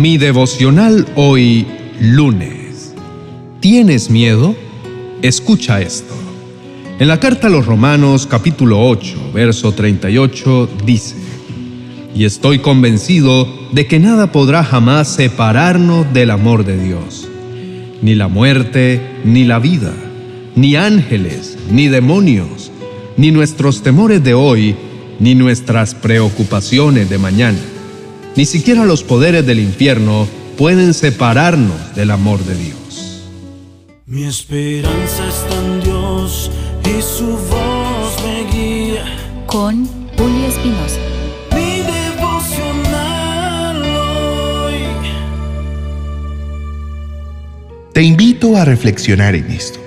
Mi devocional hoy lunes. ¿Tienes miedo? Escucha esto. En la carta a los Romanos capítulo 8, verso 38 dice, Y estoy convencido de que nada podrá jamás separarnos del amor de Dios, ni la muerte, ni la vida, ni ángeles, ni demonios, ni nuestros temores de hoy, ni nuestras preocupaciones de mañana ni siquiera los poderes del infierno pueden separarnos del amor de Dios. Mi esperanza está en Dios y su voz me guía. Con Julio Espinosa. Mi devocional hoy. Te invito a reflexionar en esto.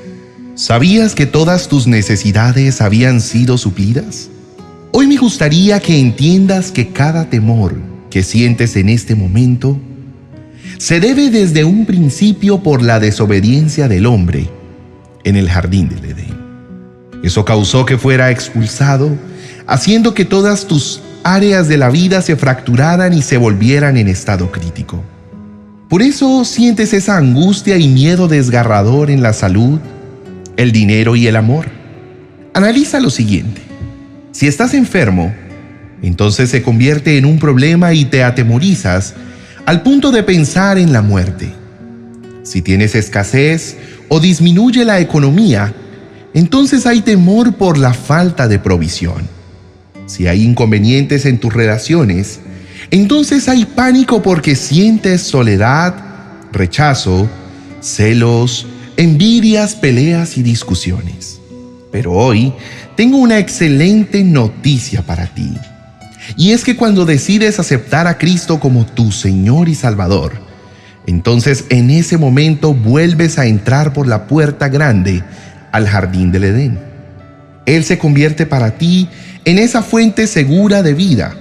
¿Sabías que todas tus necesidades habían sido suplidas? Hoy me gustaría que entiendas que cada temor, que sientes en este momento se debe desde un principio por la desobediencia del hombre en el jardín del Edén. Eso causó que fuera expulsado, haciendo que todas tus áreas de la vida se fracturaran y se volvieran en estado crítico. Por eso sientes esa angustia y miedo desgarrador en la salud, el dinero y el amor. Analiza lo siguiente. Si estás enfermo, entonces se convierte en un problema y te atemorizas al punto de pensar en la muerte. Si tienes escasez o disminuye la economía, entonces hay temor por la falta de provisión. Si hay inconvenientes en tus relaciones, entonces hay pánico porque sientes soledad, rechazo, celos, envidias, peleas y discusiones. Pero hoy tengo una excelente noticia para ti. Y es que cuando decides aceptar a Cristo como tu Señor y Salvador, entonces en ese momento vuelves a entrar por la puerta grande al jardín del Edén. Él se convierte para ti en esa fuente segura de vida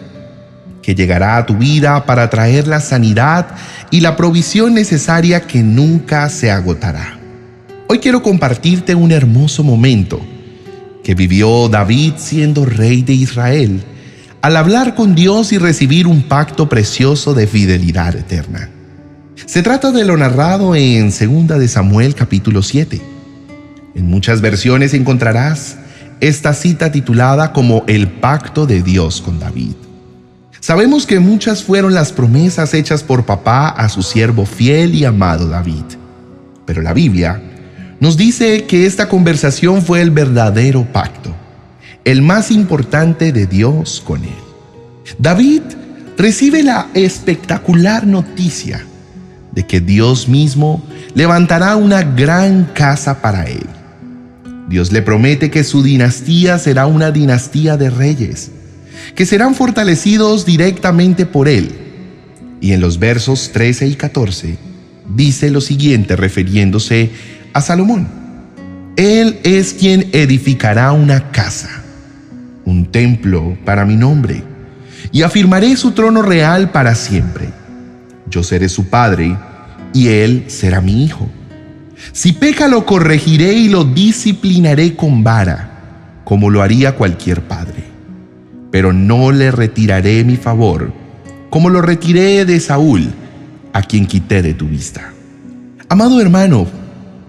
que llegará a tu vida para traer la sanidad y la provisión necesaria que nunca se agotará. Hoy quiero compartirte un hermoso momento que vivió David siendo rey de Israel al hablar con Dios y recibir un pacto precioso de fidelidad eterna. Se trata de lo narrado en 2 de Samuel capítulo 7. En muchas versiones encontrarás esta cita titulada como el pacto de Dios con David. Sabemos que muchas fueron las promesas hechas por papá a su siervo fiel y amado David, pero la Biblia nos dice que esta conversación fue el verdadero pacto el más importante de Dios con él. David recibe la espectacular noticia de que Dios mismo levantará una gran casa para él. Dios le promete que su dinastía será una dinastía de reyes, que serán fortalecidos directamente por él. Y en los versos 13 y 14 dice lo siguiente refiriéndose a Salomón. Él es quien edificará una casa un templo para mi nombre, y afirmaré su trono real para siempre. Yo seré su padre, y él será mi hijo. Si peca lo corregiré y lo disciplinaré con vara, como lo haría cualquier padre. Pero no le retiraré mi favor, como lo retiré de Saúl, a quien quité de tu vista. Amado hermano,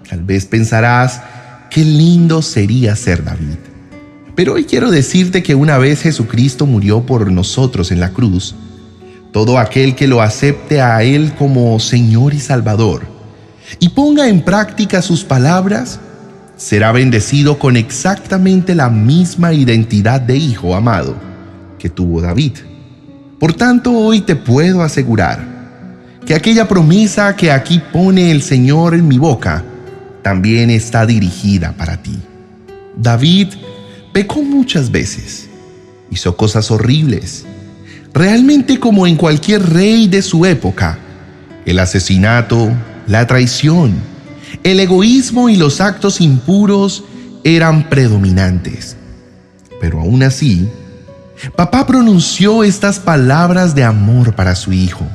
tal vez pensarás, qué lindo sería ser David pero hoy quiero decirte que una vez Jesucristo murió por nosotros en la cruz, todo aquel que lo acepte a Él como Señor y Salvador y ponga en práctica sus palabras, será bendecido con exactamente la misma identidad de hijo amado que tuvo David. Por tanto, hoy te puedo asegurar que aquella promesa que aquí pone el Señor en mi boca también está dirigida para ti. David pecó muchas veces, hizo cosas horribles, realmente como en cualquier rey de su época, el asesinato, la traición, el egoísmo y los actos impuros eran predominantes. Pero aún así, papá pronunció estas palabras de amor para su hijo,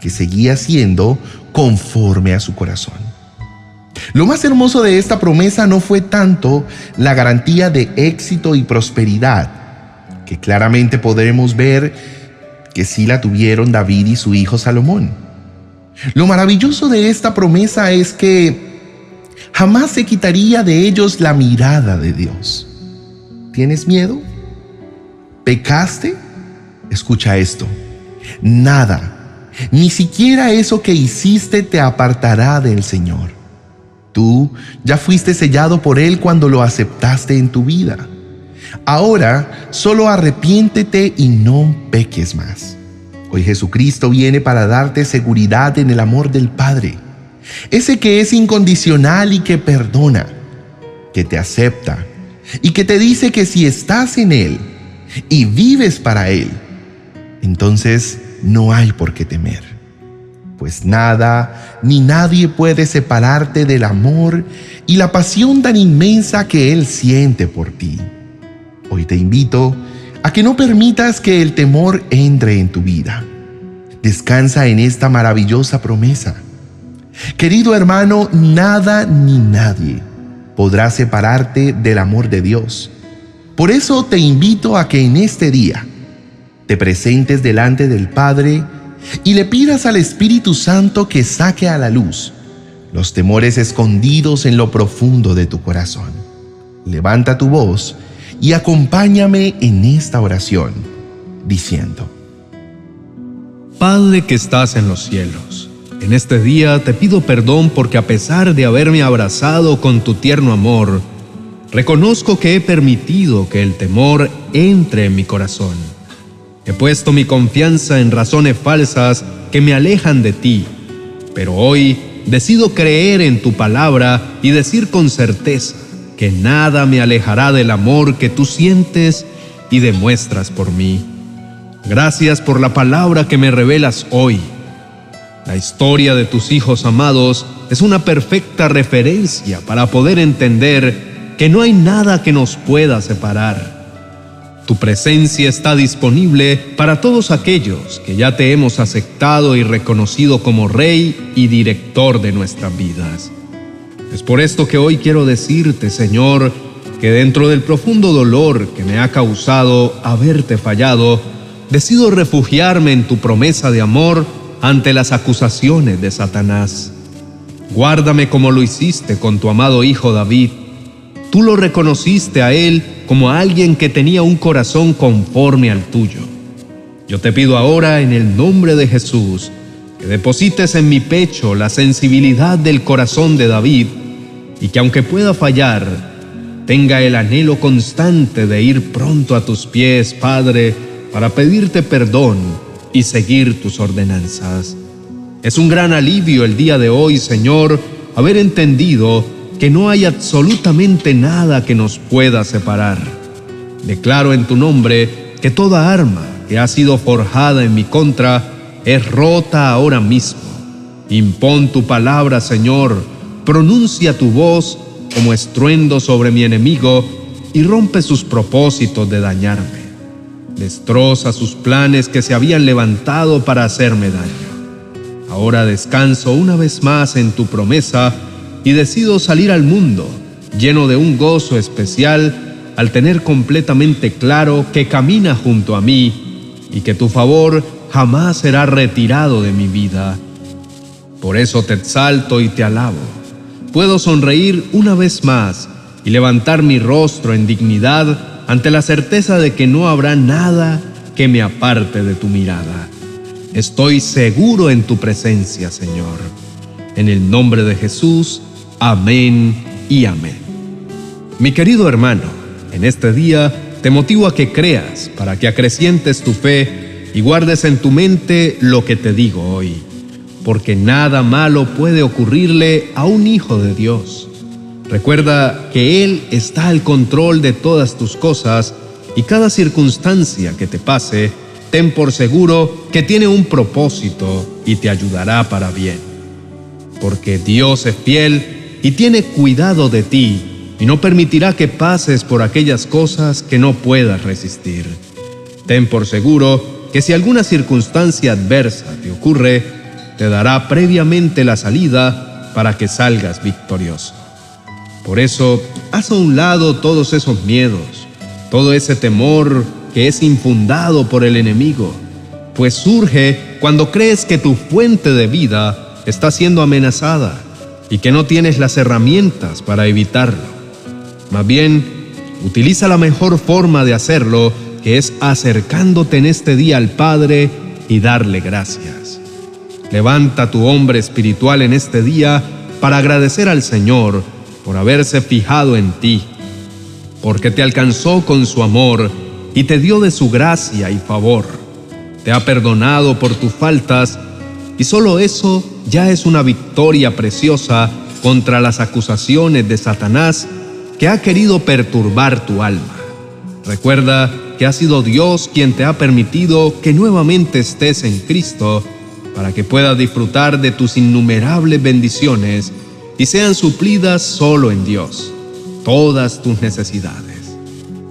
que seguía siendo conforme a su corazón. Lo más hermoso de esta promesa no fue tanto la garantía de éxito y prosperidad, que claramente podremos ver que sí la tuvieron David y su hijo Salomón. Lo maravilloso de esta promesa es que jamás se quitaría de ellos la mirada de Dios. ¿Tienes miedo? ¿Pecaste? Escucha esto. Nada, ni siquiera eso que hiciste te apartará del Señor. Tú ya fuiste sellado por Él cuando lo aceptaste en tu vida. Ahora solo arrepiéntete y no peques más. Hoy Jesucristo viene para darte seguridad en el amor del Padre, ese que es incondicional y que perdona, que te acepta y que te dice que si estás en Él y vives para Él, entonces no hay por qué temer, pues nada ni nadie puede separarte del amor y la pasión tan inmensa que Él siente por ti. Hoy te invito a que no permitas que el temor entre en tu vida. Descansa en esta maravillosa promesa. Querido hermano, nada ni nadie podrá separarte del amor de Dios. Por eso te invito a que en este día te presentes delante del Padre y le pidas al Espíritu Santo que saque a la luz los temores escondidos en lo profundo de tu corazón. Levanta tu voz y acompáñame en esta oración, diciendo, Padre que estás en los cielos, en este día te pido perdón porque a pesar de haberme abrazado con tu tierno amor, reconozco que he permitido que el temor entre en mi corazón. He puesto mi confianza en razones falsas que me alejan de ti, pero hoy decido creer en tu palabra y decir con certeza, que nada me alejará del amor que tú sientes y demuestras por mí. Gracias por la palabra que me revelas hoy. La historia de tus hijos amados es una perfecta referencia para poder entender que no hay nada que nos pueda separar. Tu presencia está disponible para todos aquellos que ya te hemos aceptado y reconocido como Rey y Director de nuestras vidas. Es por esto que hoy quiero decirte, Señor, que dentro del profundo dolor que me ha causado haberte fallado, decido refugiarme en tu promesa de amor ante las acusaciones de Satanás. Guárdame como lo hiciste con tu amado Hijo David. Tú lo reconociste a él como a alguien que tenía un corazón conforme al tuyo. Yo te pido ahora en el nombre de Jesús que deposites en mi pecho la sensibilidad del corazón de David y que aunque pueda fallar, tenga el anhelo constante de ir pronto a tus pies, Padre, para pedirte perdón y seguir tus ordenanzas. Es un gran alivio el día de hoy, Señor, haber entendido que no hay absolutamente nada que nos pueda separar. Declaro en tu nombre que toda arma que ha sido forjada en mi contra es rota ahora mismo. Impón tu palabra, Señor, pronuncia tu voz como estruendo sobre mi enemigo y rompe sus propósitos de dañarme. Destroza sus planes que se habían levantado para hacerme daño. Ahora descanso una vez más en tu promesa y decido salir al mundo lleno de un gozo especial al tener completamente claro que camina junto a mí y que tu favor jamás será retirado de mi vida. Por eso te exalto y te alabo puedo sonreír una vez más y levantar mi rostro en dignidad ante la certeza de que no habrá nada que me aparte de tu mirada. Estoy seguro en tu presencia, Señor. En el nombre de Jesús, amén y amén. Mi querido hermano, en este día te motivo a que creas para que acrecientes tu fe y guardes en tu mente lo que te digo hoy porque nada malo puede ocurrirle a un hijo de Dios. Recuerda que Él está al control de todas tus cosas y cada circunstancia que te pase, ten por seguro que tiene un propósito y te ayudará para bien. Porque Dios es fiel y tiene cuidado de ti y no permitirá que pases por aquellas cosas que no puedas resistir. Ten por seguro que si alguna circunstancia adversa te ocurre, te dará previamente la salida para que salgas victorioso. Por eso, haz a un lado todos esos miedos, todo ese temor que es infundado por el enemigo, pues surge cuando crees que tu fuente de vida está siendo amenazada y que no tienes las herramientas para evitarlo. Más bien, utiliza la mejor forma de hacerlo, que es acercándote en este día al Padre y darle gracias. Levanta tu hombre espiritual en este día para agradecer al Señor por haberse fijado en ti, porque te alcanzó con su amor y te dio de su gracia y favor. Te ha perdonado por tus faltas y solo eso ya es una victoria preciosa contra las acusaciones de Satanás que ha querido perturbar tu alma. Recuerda que ha sido Dios quien te ha permitido que nuevamente estés en Cristo para que puedas disfrutar de tus innumerables bendiciones y sean suplidas solo en Dios todas tus necesidades.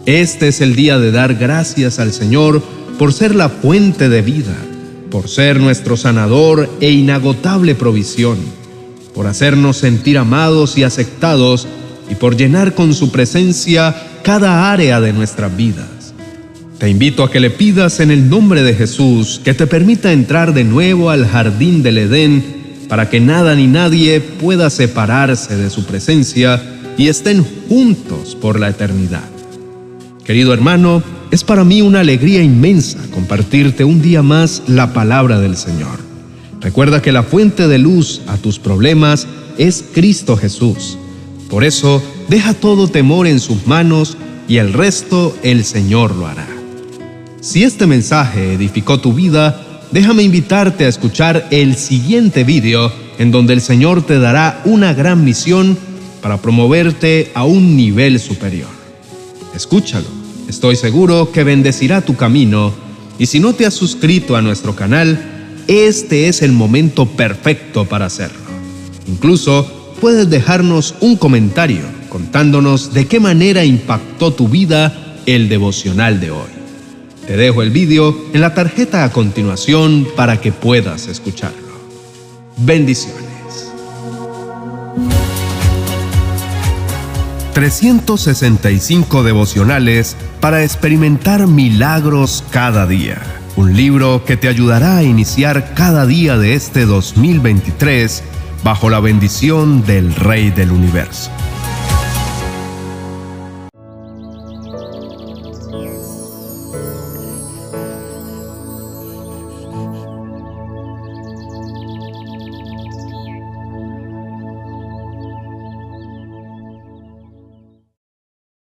Este es el día de dar gracias al Señor por ser la fuente de vida, por ser nuestro sanador e inagotable provisión, por hacernos sentir amados y aceptados y por llenar con su presencia cada área de nuestras vidas. Te invito a que le pidas en el nombre de Jesús que te permita entrar de nuevo al jardín del Edén para que nada ni nadie pueda separarse de su presencia y estén juntos por la eternidad. Querido hermano, es para mí una alegría inmensa compartirte un día más la palabra del Señor. Recuerda que la fuente de luz a tus problemas es Cristo Jesús. Por eso, deja todo temor en sus manos y el resto el Señor lo hará. Si este mensaje edificó tu vida, déjame invitarte a escuchar el siguiente video en donde el Señor te dará una gran misión para promoverte a un nivel superior. Escúchalo, estoy seguro que bendecirá tu camino y si no te has suscrito a nuestro canal, este es el momento perfecto para hacerlo. Incluso puedes dejarnos un comentario contándonos de qué manera impactó tu vida el devocional de hoy. Te dejo el vídeo en la tarjeta a continuación para que puedas escucharlo. Bendiciones. 365 devocionales para experimentar milagros cada día. Un libro que te ayudará a iniciar cada día de este 2023 bajo la bendición del Rey del Universo.